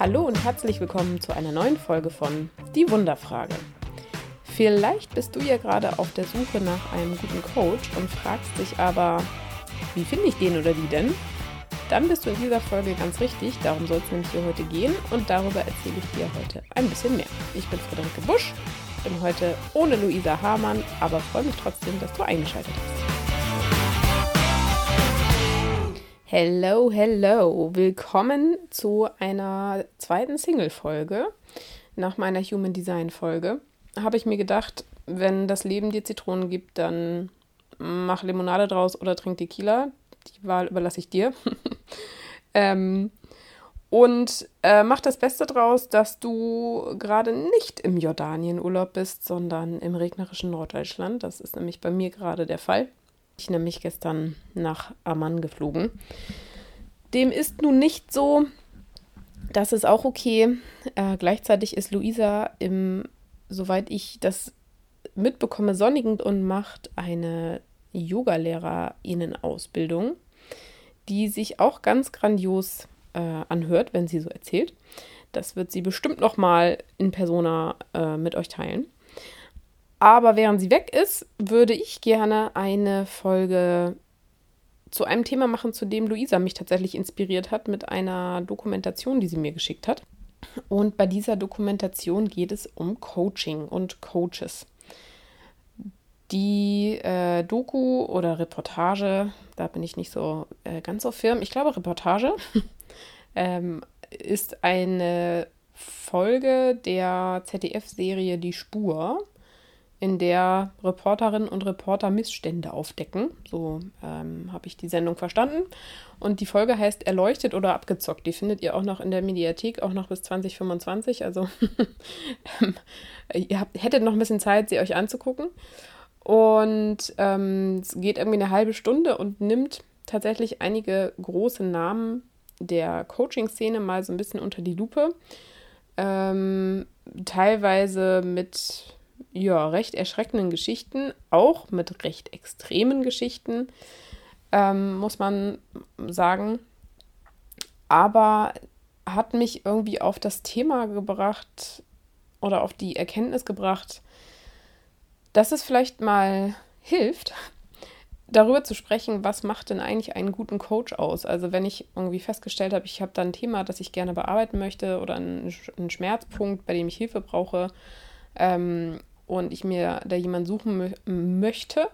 Hallo und herzlich willkommen zu einer neuen Folge von Die Wunderfrage. Vielleicht bist du ja gerade auf der Suche nach einem guten Coach und fragst dich aber, wie finde ich den oder die denn? Dann bist du in dieser Folge ganz richtig, darum soll es nämlich hier heute gehen und darüber erzähle ich dir heute ein bisschen mehr. Ich bin Friederike Busch, bin heute ohne Luisa Hamann, aber freue mich trotzdem, dass du eingeschaltet hast. Hello, hello. Willkommen zu einer zweiten Single-Folge nach meiner Human Design-Folge. Habe ich mir gedacht, wenn das Leben dir Zitronen gibt, dann mach Limonade draus oder trink Tequila. Die Wahl überlasse ich dir. ähm, und äh, mach das Beste draus, dass du gerade nicht im Jordanien-Urlaub bist, sondern im regnerischen Norddeutschland. Das ist nämlich bei mir gerade der Fall. Ich nämlich gestern nach Amman geflogen. Dem ist nun nicht so. Das ist auch okay. Äh, gleichzeitig ist Luisa im, soweit ich das mitbekomme, sonnigen und macht eine Yogalehrerinnen-Ausbildung, die sich auch ganz grandios äh, anhört, wenn sie so erzählt. Das wird sie bestimmt noch mal in Persona äh, mit euch teilen. Aber während sie weg ist, würde ich gerne eine Folge zu einem Thema machen, zu dem Luisa mich tatsächlich inspiriert hat mit einer Dokumentation, die sie mir geschickt hat. Und bei dieser Dokumentation geht es um Coaching und Coaches. Die äh, Doku oder Reportage, da bin ich nicht so äh, ganz so firm, ich glaube Reportage, ähm, ist eine Folge der ZDF-Serie Die Spur in der Reporterinnen und Reporter Missstände aufdecken. So ähm, habe ich die Sendung verstanden. Und die Folge heißt Erleuchtet oder abgezockt. Die findet ihr auch noch in der Mediathek, auch noch bis 2025. Also ihr habt, hättet noch ein bisschen Zeit, sie euch anzugucken. Und ähm, es geht irgendwie eine halbe Stunde und nimmt tatsächlich einige große Namen der Coaching-Szene mal so ein bisschen unter die Lupe. Ähm, teilweise mit ja, recht erschreckenden Geschichten, auch mit recht extremen Geschichten, ähm, muss man sagen. Aber hat mich irgendwie auf das Thema gebracht oder auf die Erkenntnis gebracht, dass es vielleicht mal hilft, darüber zu sprechen, was macht denn eigentlich einen guten Coach aus? Also wenn ich irgendwie festgestellt habe, ich habe da ein Thema, das ich gerne bearbeiten möchte oder einen, Schmerzpunkt, bei dem ich Hilfe brauche, ähm, und ich mir da jemanden suchen mö möchte,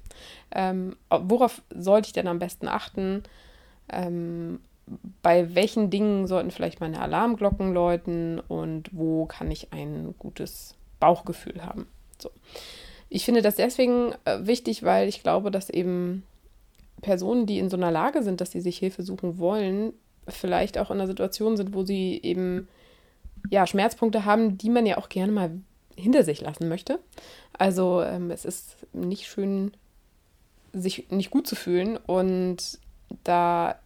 ähm, worauf sollte ich denn am besten achten? Ähm, bei welchen Dingen sollten vielleicht meine Alarmglocken läuten und wo kann ich ein gutes Bauchgefühl haben? So. Ich finde das deswegen äh, wichtig, weil ich glaube, dass eben Personen, die in so einer Lage sind, dass sie sich Hilfe suchen wollen, vielleicht auch in einer Situation sind, wo sie eben ja Schmerzpunkte haben, die man ja auch gerne mal hinter sich lassen möchte. Also ähm, es ist nicht schön, sich nicht gut zu fühlen. Und da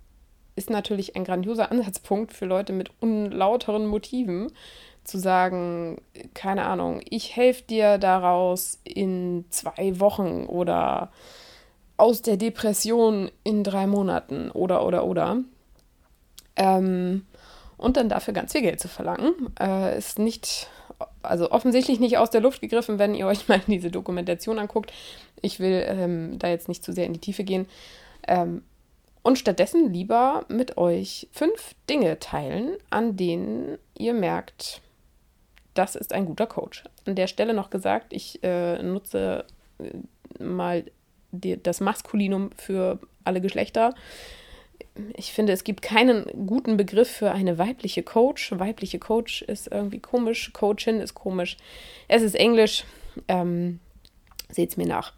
ist natürlich ein grandioser Ansatzpunkt für Leute mit unlauteren Motiven, zu sagen, keine Ahnung, ich helfe dir daraus in zwei Wochen oder aus der Depression in drei Monaten oder oder oder. Ähm, und dann dafür ganz viel Geld zu verlangen, äh, ist nicht also offensichtlich nicht aus der Luft gegriffen, wenn ihr euch mal diese Dokumentation anguckt. Ich will ähm, da jetzt nicht zu sehr in die Tiefe gehen. Ähm, und stattdessen lieber mit euch fünf Dinge teilen, an denen ihr merkt, das ist ein guter Coach. An der Stelle noch gesagt, ich äh, nutze äh, mal die, das Maskulinum für alle Geschlechter ich finde, es gibt keinen guten Begriff für eine weibliche Coach. Weibliche Coach ist irgendwie komisch, Coachin ist komisch. Es ist Englisch, ähm, seht es mir nach.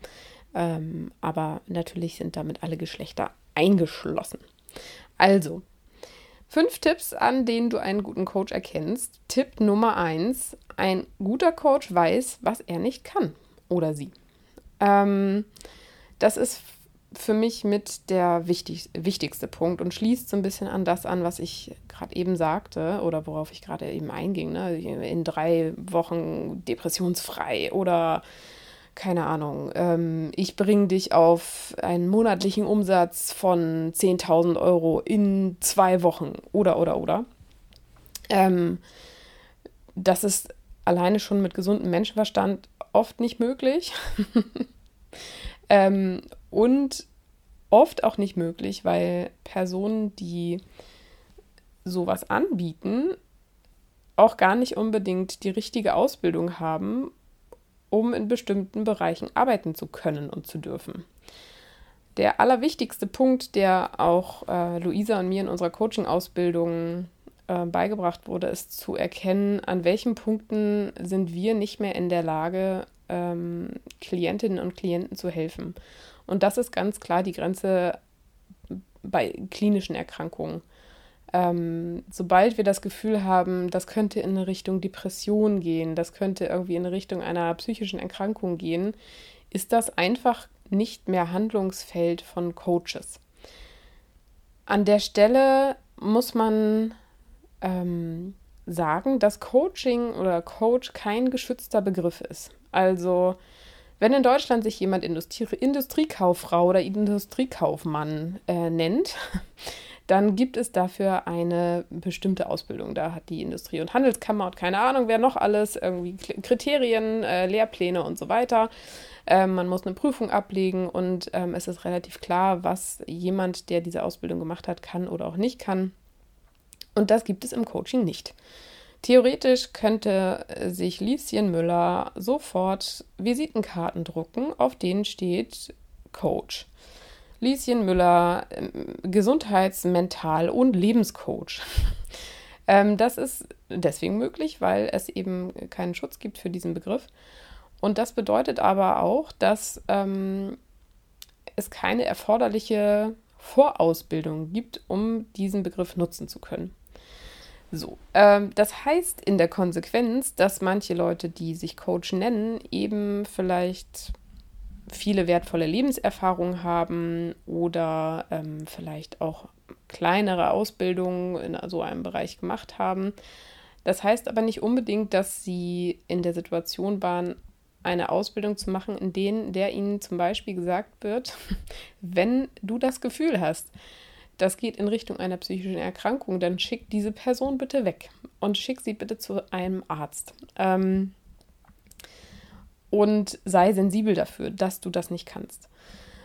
Ähm, aber natürlich sind damit alle Geschlechter eingeschlossen. Also, fünf Tipps, an denen du einen guten Coach erkennst. Tipp Nummer eins: Ein guter Coach weiß, was er nicht kann oder sie. Ähm, das ist für mich mit der wichtig, wichtigste Punkt und schließt so ein bisschen an das an, was ich gerade eben sagte oder worauf ich gerade eben einging. Ne? In drei Wochen depressionsfrei oder keine Ahnung, ähm, ich bringe dich auf einen monatlichen Umsatz von 10.000 Euro in zwei Wochen oder oder oder. Ähm, das ist alleine schon mit gesundem Menschenverstand oft nicht möglich. ähm, und oft auch nicht möglich, weil Personen, die sowas anbieten, auch gar nicht unbedingt die richtige Ausbildung haben, um in bestimmten Bereichen arbeiten zu können und zu dürfen. Der allerwichtigste Punkt, der auch äh, Luisa und mir in unserer Coaching-Ausbildung äh, beigebracht wurde, ist zu erkennen, an welchen Punkten sind wir nicht mehr in der Lage, ähm, Klientinnen und Klienten zu helfen. Und das ist ganz klar die Grenze bei klinischen Erkrankungen. Ähm, sobald wir das Gefühl haben, das könnte in Richtung Depression gehen, das könnte irgendwie in Richtung einer psychischen Erkrankung gehen, ist das einfach nicht mehr Handlungsfeld von Coaches. An der Stelle muss man ähm, sagen, dass Coaching oder Coach kein geschützter Begriff ist. Also wenn in Deutschland sich jemand Industrie Industriekauffrau oder Industriekaufmann äh, nennt, dann gibt es dafür eine bestimmte Ausbildung. Da hat die Industrie- und Handelskammer und keine Ahnung, wer noch alles, irgendwie Kriterien, äh, Lehrpläne und so weiter. Ähm, man muss eine Prüfung ablegen und ähm, es ist relativ klar, was jemand, der diese Ausbildung gemacht hat, kann oder auch nicht kann. Und das gibt es im Coaching nicht. Theoretisch könnte sich Lieschen Müller sofort Visitenkarten drucken, auf denen steht Coach. Lieschen Müller, ähm, Gesundheits-, Mental- und Lebenscoach. ähm, das ist deswegen möglich, weil es eben keinen Schutz gibt für diesen Begriff. Und das bedeutet aber auch, dass ähm, es keine erforderliche Vorausbildung gibt, um diesen Begriff nutzen zu können. So, ähm, das heißt in der Konsequenz, dass manche Leute, die sich Coach nennen, eben vielleicht viele wertvolle Lebenserfahrungen haben oder ähm, vielleicht auch kleinere Ausbildungen in so einem Bereich gemacht haben. Das heißt aber nicht unbedingt, dass sie in der Situation waren, eine Ausbildung zu machen, in denen der ihnen zum Beispiel gesagt wird, wenn du das Gefühl hast, das geht in Richtung einer psychischen Erkrankung, dann schick diese Person bitte weg und schick sie bitte zu einem Arzt. Ähm, und sei sensibel dafür, dass du das nicht kannst.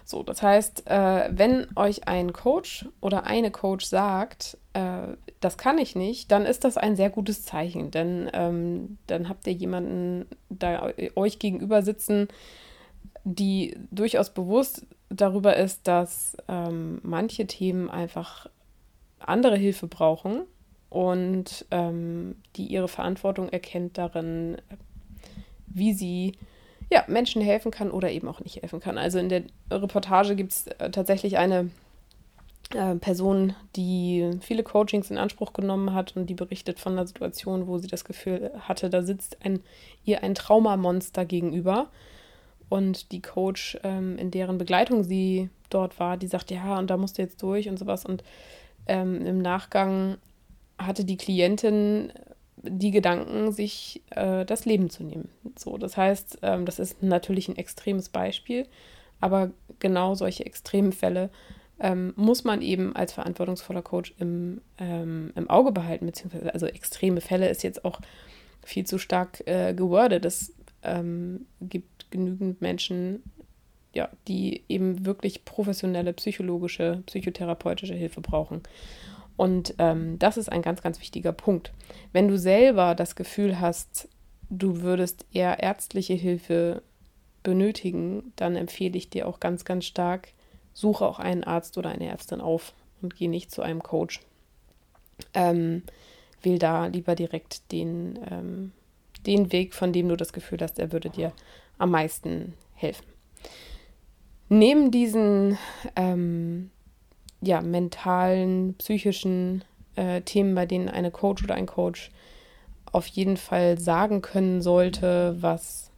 So, das heißt, äh, wenn euch ein Coach oder eine Coach sagt, äh, das kann ich nicht, dann ist das ein sehr gutes Zeichen, denn ähm, dann habt ihr jemanden da euch gegenüber sitzen, die durchaus bewusst darüber ist, dass ähm, manche Themen einfach andere Hilfe brauchen und ähm, die ihre Verantwortung erkennt darin, wie sie ja, Menschen helfen kann oder eben auch nicht helfen kann. Also in der Reportage gibt es äh, tatsächlich eine äh, Person, die viele Coachings in Anspruch genommen hat und die berichtet von einer Situation, wo sie das Gefühl hatte, da sitzt ein, ihr ein Traumamonster gegenüber und die Coach, ähm, in deren Begleitung sie dort war, die sagt, ja, und da musst du jetzt durch und sowas. Und ähm, im Nachgang hatte die Klientin die Gedanken, sich äh, das Leben zu nehmen. So, das heißt, ähm, das ist natürlich ein extremes Beispiel, aber genau solche extremen Fälle ähm, muss man eben als verantwortungsvoller Coach im, ähm, im Auge behalten, beziehungsweise also extreme Fälle ist jetzt auch viel zu stark äh, gewordet. Es ähm, gibt genügend Menschen, ja, die eben wirklich professionelle psychologische, psychotherapeutische Hilfe brauchen. Und ähm, das ist ein ganz, ganz wichtiger Punkt. Wenn du selber das Gefühl hast, du würdest eher ärztliche Hilfe benötigen, dann empfehle ich dir auch ganz, ganz stark, suche auch einen Arzt oder eine Ärztin auf und geh nicht zu einem Coach. Ähm, wähl da lieber direkt den, ähm, den Weg, von dem du das Gefühl hast, er würde dir am meisten helfen. Neben diesen ähm, ja, mentalen, psychischen äh, Themen, bei denen eine Coach oder ein Coach auf jeden Fall sagen können sollte, was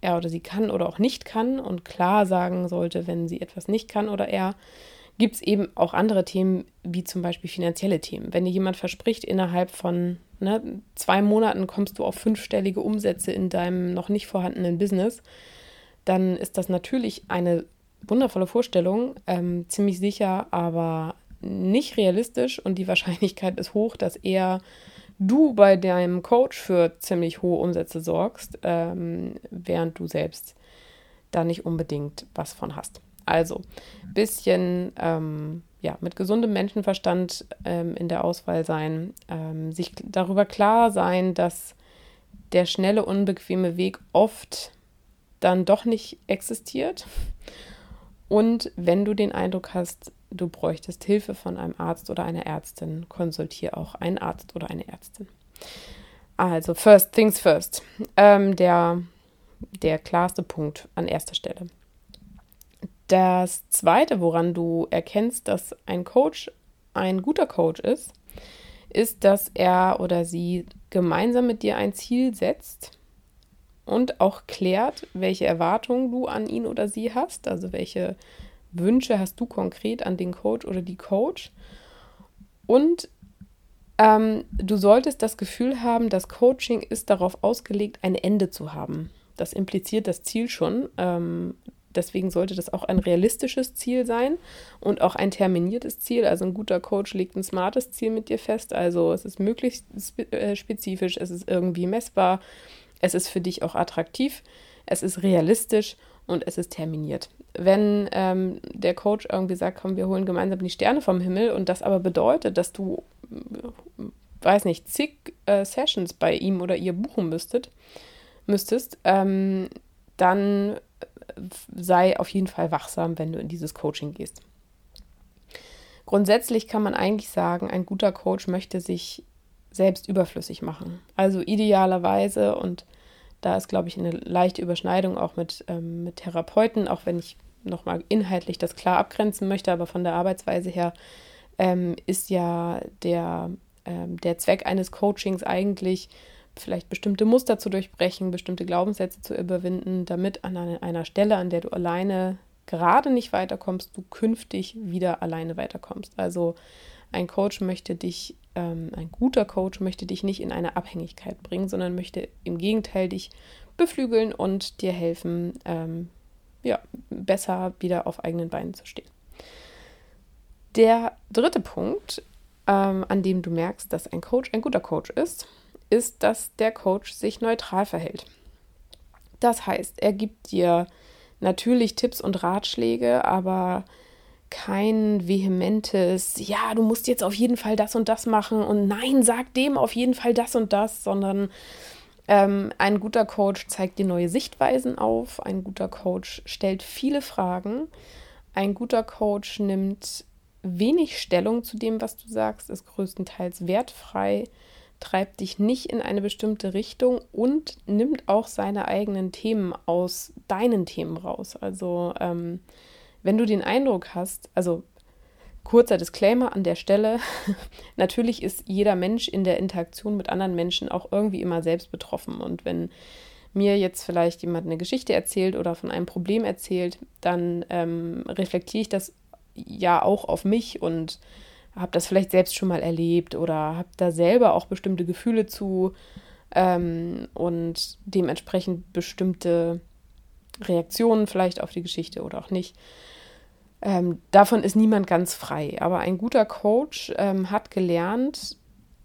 er oder sie kann oder auch nicht kann und klar sagen sollte, wenn sie etwas nicht kann oder er, gibt es eben auch andere Themen, wie zum Beispiel finanzielle Themen. Wenn dir jemand verspricht, innerhalb von ne, zwei Monaten kommst du auf fünfstellige Umsätze in deinem noch nicht vorhandenen Business, dann ist das natürlich eine wundervolle Vorstellung, ähm, ziemlich sicher, aber nicht realistisch und die Wahrscheinlichkeit ist hoch, dass er du bei deinem Coach für ziemlich hohe Umsätze sorgst, ähm, während du selbst da nicht unbedingt was von hast. Also bisschen ähm, ja, mit gesundem Menschenverstand ähm, in der Auswahl sein, ähm, sich darüber klar sein, dass der schnelle, unbequeme Weg oft dann doch nicht existiert. Und wenn du den Eindruck hast, du bräuchtest Hilfe von einem Arzt oder einer Ärztin, konsultiere auch einen Arzt oder eine Ärztin. Also, first things first. Ähm, der, der klarste Punkt an erster Stelle. Das zweite, woran du erkennst, dass ein Coach ein guter Coach ist, ist, dass er oder sie gemeinsam mit dir ein Ziel setzt und auch klärt, welche Erwartungen du an ihn oder sie hast, also welche Wünsche hast du konkret an den Coach oder die Coach. Und ähm, du solltest das Gefühl haben, das Coaching ist darauf ausgelegt, ein Ende zu haben. Das impliziert das Ziel schon. Ähm, deswegen sollte das auch ein realistisches Ziel sein und auch ein terminiertes Ziel. Also ein guter Coach legt ein smartes Ziel mit dir fest. Also es ist möglichst äh, spezifisch, es ist irgendwie messbar, es ist für dich auch attraktiv, es ist realistisch und es ist terminiert. Wenn ähm, der Coach irgendwie sagt, komm, wir holen gemeinsam die Sterne vom Himmel und das aber bedeutet, dass du, äh, weiß nicht, zig äh, Sessions bei ihm oder ihr buchen müsstet, müsstest, ähm, dann sei auf jeden Fall wachsam, wenn du in dieses Coaching gehst. Grundsätzlich kann man eigentlich sagen, ein guter Coach möchte sich selbst überflüssig machen. Also idealerweise, und da ist, glaube ich, eine leichte Überschneidung auch mit, ähm, mit Therapeuten, auch wenn ich nochmal inhaltlich das klar abgrenzen möchte, aber von der Arbeitsweise her ähm, ist ja der, ähm, der Zweck eines Coachings eigentlich, vielleicht bestimmte Muster zu durchbrechen, bestimmte Glaubenssätze zu überwinden, damit an einer Stelle, an der du alleine gerade nicht weiterkommst, du künftig wieder alleine weiterkommst. Also ein Coach möchte dich, ähm, ein guter Coach möchte dich nicht in eine Abhängigkeit bringen, sondern möchte im Gegenteil dich beflügeln und dir helfen, ähm, ja, besser wieder auf eigenen Beinen zu stehen. Der dritte Punkt, ähm, an dem du merkst, dass ein Coach ein guter Coach ist, ist, dass der Coach sich neutral verhält. Das heißt, er gibt dir natürlich Tipps und Ratschläge, aber kein vehementes, ja, du musst jetzt auf jeden Fall das und das machen und nein, sag dem auf jeden Fall das und das, sondern ähm, ein guter Coach zeigt dir neue Sichtweisen auf, ein guter Coach stellt viele Fragen, ein guter Coach nimmt wenig Stellung zu dem, was du sagst, ist größtenteils wertfrei, treibt dich nicht in eine bestimmte Richtung und nimmt auch seine eigenen Themen aus deinen Themen raus. Also ähm, wenn du den Eindruck hast, also kurzer Disclaimer an der Stelle, natürlich ist jeder Mensch in der Interaktion mit anderen Menschen auch irgendwie immer selbst betroffen. Und wenn mir jetzt vielleicht jemand eine Geschichte erzählt oder von einem Problem erzählt, dann ähm, reflektiere ich das ja auch auf mich und habe das vielleicht selbst schon mal erlebt oder habe da selber auch bestimmte Gefühle zu ähm, und dementsprechend bestimmte Reaktionen vielleicht auf die Geschichte oder auch nicht. Ähm, davon ist niemand ganz frei. Aber ein guter Coach ähm, hat gelernt,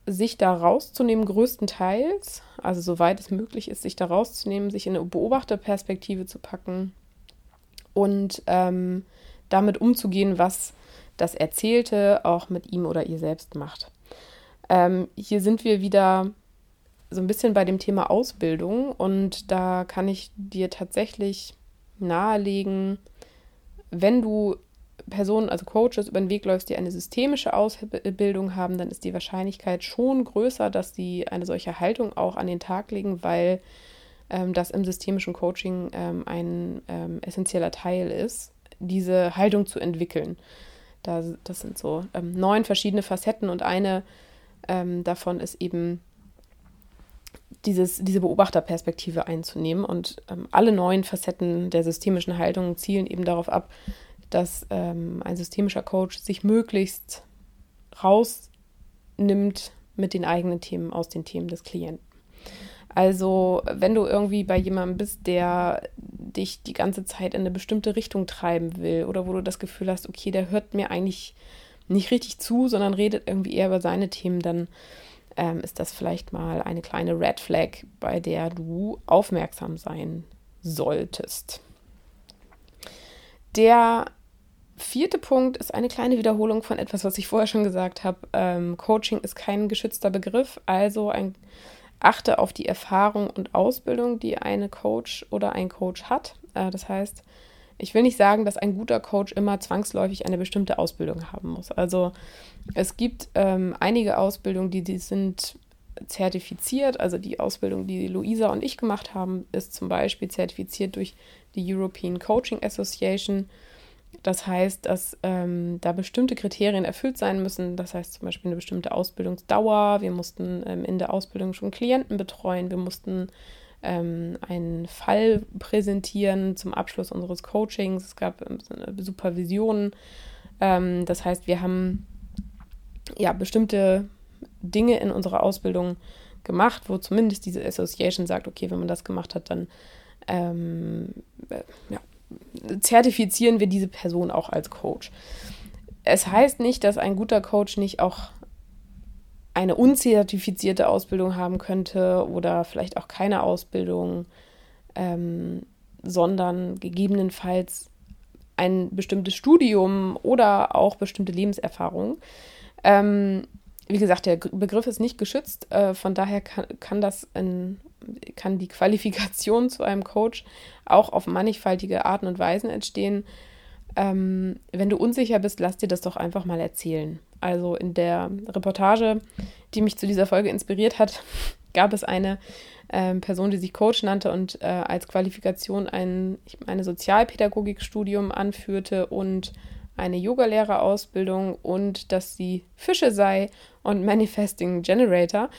sich da rauszunehmen, größtenteils, also soweit es möglich ist, sich da rauszunehmen, sich in eine Beobachterperspektive zu packen und ähm, damit umzugehen, was das Erzählte auch mit ihm oder ihr selbst macht. Ähm, hier sind wir wieder so ein bisschen bei dem Thema Ausbildung und da kann ich dir tatsächlich nahelegen, wenn du Personen, also Coaches, über den Weg läufst, die eine systemische Ausbildung haben, dann ist die Wahrscheinlichkeit schon größer, dass sie eine solche Haltung auch an den Tag legen, weil ähm, das im systemischen Coaching ähm, ein ähm, essentieller Teil ist, diese Haltung zu entwickeln. Da, das sind so ähm, neun verschiedene Facetten und eine ähm, davon ist eben dieses, diese Beobachterperspektive einzunehmen. Und ähm, alle neun Facetten der systemischen Haltung zielen eben darauf ab, dass ähm, ein systemischer Coach sich möglichst rausnimmt mit den eigenen Themen aus den Themen des Klienten. Also, wenn du irgendwie bei jemandem bist, der dich die ganze Zeit in eine bestimmte Richtung treiben will oder wo du das Gefühl hast, okay, der hört mir eigentlich nicht richtig zu, sondern redet irgendwie eher über seine Themen, dann ähm, ist das vielleicht mal eine kleine Red Flag, bei der du aufmerksam sein solltest. Der vierte Punkt ist eine kleine Wiederholung von etwas, was ich vorher schon gesagt habe. Ähm, Coaching ist kein geschützter Begriff, also ein, achte auf die Erfahrung und Ausbildung, die eine Coach oder ein Coach hat. Äh, das heißt, ich will nicht sagen, dass ein guter Coach immer zwangsläufig eine bestimmte Ausbildung haben muss. Also es gibt ähm, einige Ausbildungen, die, die sind zertifiziert. Also die Ausbildung, die Luisa und ich gemacht haben, ist zum Beispiel zertifiziert durch die European Coaching Association. Das heißt, dass ähm, da bestimmte Kriterien erfüllt sein müssen. Das heißt zum Beispiel eine bestimmte Ausbildungsdauer. Wir mussten ähm, in der Ausbildung schon Klienten betreuen. Wir mussten ähm, einen Fall präsentieren zum Abschluss unseres Coachings. Es gab ähm, Supervisionen. Ähm, das heißt, wir haben ja bestimmte Dinge in unserer Ausbildung gemacht, wo zumindest diese Association sagt, okay, wenn man das gemacht hat, dann ähm, äh, ja, zertifizieren wir diese Person auch als Coach. Es heißt nicht, dass ein guter Coach nicht auch eine unzertifizierte Ausbildung haben könnte oder vielleicht auch keine Ausbildung, ähm, sondern gegebenenfalls ein bestimmtes Studium oder auch bestimmte Lebenserfahrung. Ähm, wie gesagt, der Begriff ist nicht geschützt, äh, von daher kann, kann das in, kann die Qualifikation zu einem Coach auch auf mannigfaltige Arten und Weisen entstehen. Ähm, wenn du unsicher bist, lass dir das doch einfach mal erzählen. Also in der Reportage, die mich zu dieser Folge inspiriert hat, gab es eine äh, Person, die sich Coach nannte und äh, als Qualifikation ein, ich meine, Sozialpädagogikstudium anführte und eine Yogalehrerausbildung und dass sie Fische sei und Manifesting Generator.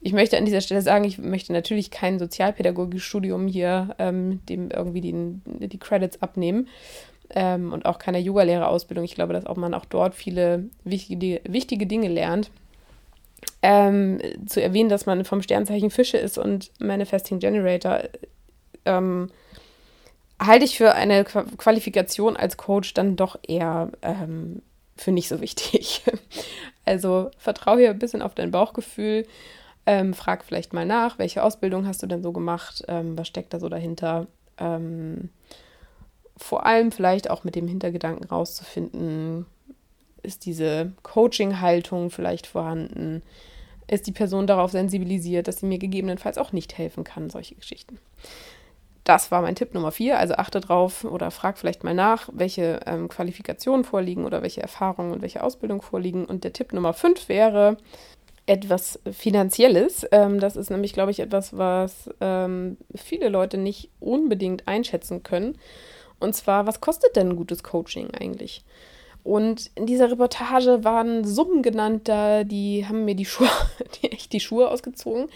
Ich möchte an dieser Stelle sagen, ich möchte natürlich kein Sozialpädagogikstudium hier ähm, dem irgendwie die, die Credits abnehmen ähm, und auch keine Yogalehrerausbildung. Ich glaube, dass auch man auch dort viele wichtige, wichtige Dinge lernt. Ähm, zu erwähnen, dass man vom Sternzeichen Fische ist und Manifesting Generator, ähm, halte ich für eine Qualifikation als Coach dann doch eher ähm, für nicht so wichtig. also vertraue hier ein bisschen auf dein Bauchgefühl. Ähm, frag vielleicht mal nach, welche Ausbildung hast du denn so gemacht? Ähm, was steckt da so dahinter? Ähm, vor allem vielleicht auch mit dem Hintergedanken rauszufinden, ist diese Coaching-Haltung vielleicht vorhanden? Ist die Person darauf sensibilisiert, dass sie mir gegebenenfalls auch nicht helfen kann? Solche Geschichten. Das war mein Tipp Nummer vier. Also achte drauf oder frag vielleicht mal nach, welche ähm, Qualifikationen vorliegen oder welche Erfahrungen und welche Ausbildung vorliegen. Und der Tipp Nummer fünf wäre etwas Finanzielles. Ähm, das ist nämlich, glaube ich, etwas, was ähm, viele Leute nicht unbedingt einschätzen können. Und zwar, was kostet denn ein gutes Coaching eigentlich? Und in dieser Reportage waren Summen genannt, da die haben mir die Schuhe, die echt die Schuhe ausgezogen.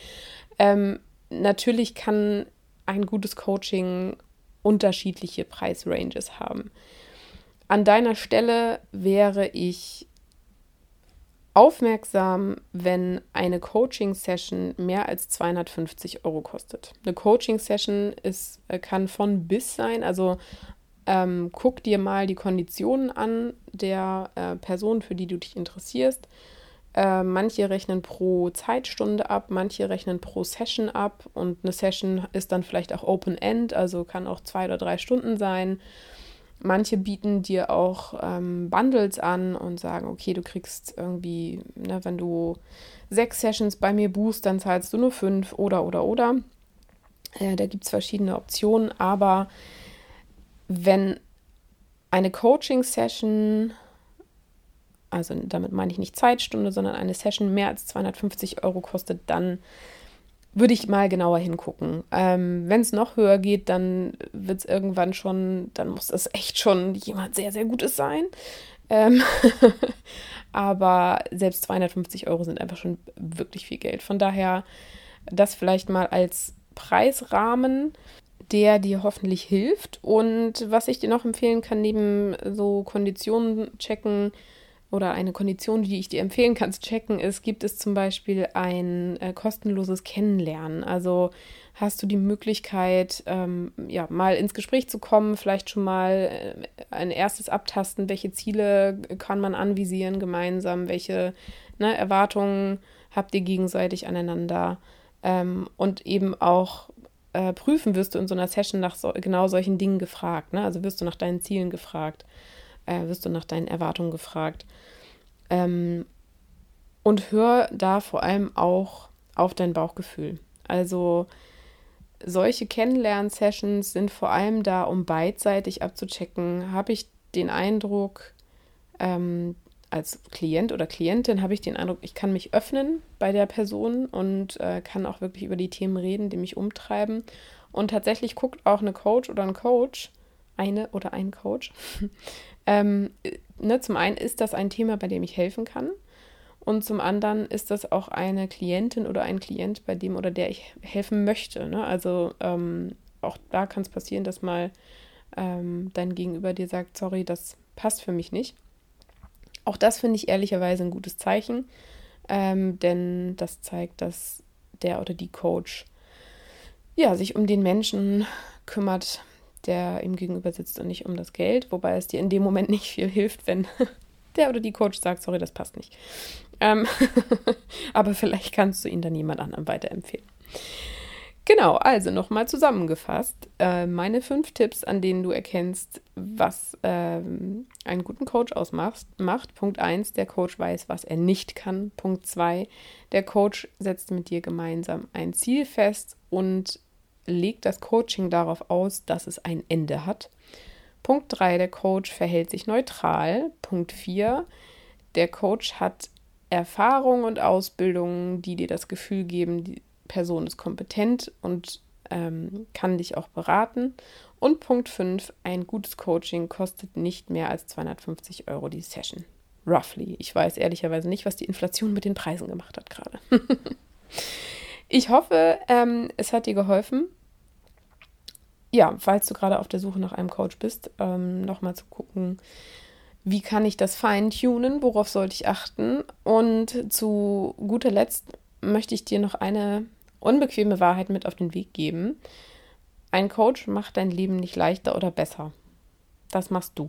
Ähm, natürlich kann ein gutes Coaching unterschiedliche Preisranges haben. An deiner Stelle wäre ich aufmerksam, wenn eine Coaching-Session mehr als 250 Euro kostet. Eine Coaching-Session äh, kann von bis sein, also ähm, guck dir mal die Konditionen an der äh, Person, für die du dich interessierst. Äh, manche rechnen pro Zeitstunde ab, manche rechnen pro Session ab und eine Session ist dann vielleicht auch Open-End, also kann auch zwei oder drei Stunden sein. Manche bieten dir auch ähm, Bundles an und sagen, okay, du kriegst irgendwie, ne, wenn du sechs Sessions bei mir buchst, dann zahlst du nur fünf oder oder oder. Äh, da gibt es verschiedene Optionen, aber wenn eine Coaching-Session also damit meine ich nicht Zeitstunde, sondern eine Session mehr als 250 Euro kostet, dann würde ich mal genauer hingucken. Ähm, Wenn es noch höher geht, dann wird es irgendwann schon, dann muss das echt schon jemand sehr, sehr Gutes sein. Ähm Aber selbst 250 Euro sind einfach schon wirklich viel Geld. Von daher das vielleicht mal als Preisrahmen, der dir hoffentlich hilft. Und was ich dir noch empfehlen kann, neben so Konditionen checken, oder eine Kondition, die ich dir empfehlen kann zu checken, ist, gibt es zum Beispiel ein äh, kostenloses Kennenlernen. Also hast du die Möglichkeit, ähm, ja, mal ins Gespräch zu kommen, vielleicht schon mal äh, ein erstes Abtasten, welche Ziele kann man anvisieren gemeinsam, welche ne, Erwartungen habt ihr gegenseitig aneinander ähm, und eben auch äh, prüfen wirst du in so einer Session nach so, genau solchen Dingen gefragt. Ne? Also wirst du nach deinen Zielen gefragt äh, wirst du nach deinen Erwartungen gefragt. Ähm, und hör da vor allem auch auf dein Bauchgefühl. Also solche Kennenlern-Sessions sind vor allem da, um beidseitig abzuchecken, habe ich den Eindruck, ähm, als Klient oder Klientin habe ich den Eindruck, ich kann mich öffnen bei der Person und äh, kann auch wirklich über die Themen reden, die mich umtreiben. Und tatsächlich guckt auch eine Coach oder ein Coach, eine oder ein Coach, ähm, ne, zum einen ist das ein Thema, bei dem ich helfen kann. Und zum anderen ist das auch eine Klientin oder ein Klient, bei dem oder der ich helfen möchte. Ne? Also ähm, auch da kann es passieren, dass mal ähm, dein Gegenüber dir sagt, sorry, das passt für mich nicht. Auch das finde ich ehrlicherweise ein gutes Zeichen, ähm, denn das zeigt, dass der oder die Coach ja, sich um den Menschen kümmert, der ihm gegenüber sitzt und nicht um das Geld, wobei es dir in dem Moment nicht viel hilft, wenn der oder die Coach sagt, sorry, das passt nicht. Ähm aber vielleicht kannst du ihn dann jemand anderem weiterempfehlen. Genau, also nochmal zusammengefasst. Äh, meine fünf Tipps, an denen du erkennst, was ähm, einen guten Coach ausmacht. Macht. Punkt 1, der Coach weiß, was er nicht kann. Punkt 2, der Coach setzt mit dir gemeinsam ein Ziel fest und legt das Coaching darauf aus, dass es ein Ende hat. Punkt 3, der Coach verhält sich neutral. Punkt 4, der Coach hat Erfahrung und Ausbildungen, die dir das Gefühl geben, die Person ist kompetent und ähm, kann dich auch beraten. Und Punkt 5, ein gutes Coaching kostet nicht mehr als 250 Euro die Session. Roughly. Ich weiß ehrlicherweise nicht, was die Inflation mit den Preisen gemacht hat gerade. ich hoffe, ähm, es hat dir geholfen ja, falls du gerade auf der Suche nach einem Coach bist, ähm, nochmal zu gucken, wie kann ich das feintunen, worauf sollte ich achten. Und zu guter Letzt möchte ich dir noch eine unbequeme Wahrheit mit auf den Weg geben. Ein Coach macht dein Leben nicht leichter oder besser. Das machst du.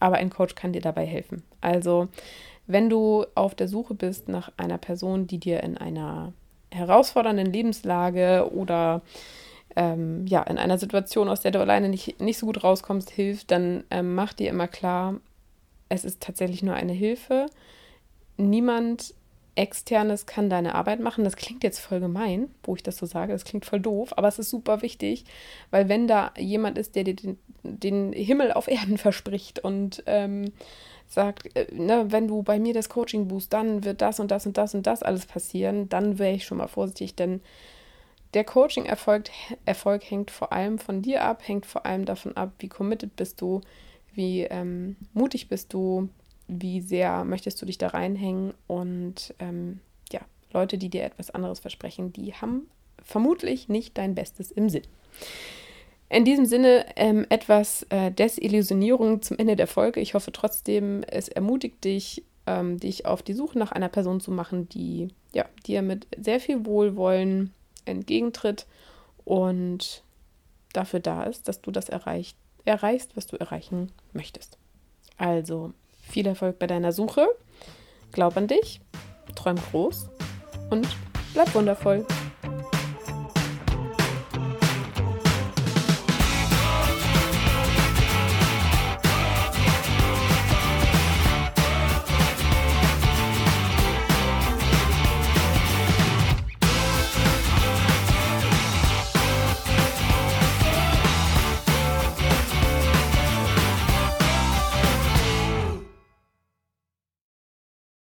Aber ein Coach kann dir dabei helfen. Also, wenn du auf der Suche bist nach einer Person, die dir in einer herausfordernden Lebenslage oder ähm, ja, in einer Situation, aus der du alleine nicht, nicht so gut rauskommst, hilft, dann ähm, mach dir immer klar, es ist tatsächlich nur eine Hilfe. Niemand externes kann deine Arbeit machen. Das klingt jetzt voll gemein, wo ich das so sage. Das klingt voll doof, aber es ist super wichtig, weil wenn da jemand ist, der dir den, den Himmel auf Erden verspricht und ähm, sagt, äh, ne, wenn du bei mir das Coaching buchst, dann wird das und das und das und das alles passieren, dann wäre ich schon mal vorsichtig, denn der Coaching-Erfolg Erfolg hängt vor allem von dir ab, hängt vor allem davon ab, wie committed bist du, wie ähm, mutig bist du, wie sehr möchtest du dich da reinhängen. Und ähm, ja, Leute, die dir etwas anderes versprechen, die haben vermutlich nicht dein Bestes im Sinn. In diesem Sinne ähm, etwas äh, Desillusionierung zum Ende der Folge. Ich hoffe trotzdem, es ermutigt dich, ähm, dich auf die Suche nach einer Person zu machen, die ja, dir mit sehr viel Wohlwollen entgegentritt und dafür da ist, dass du das erreicht, erreichst, was du erreichen möchtest. Also viel Erfolg bei deiner Suche, glaub an dich, träum groß und bleib wundervoll.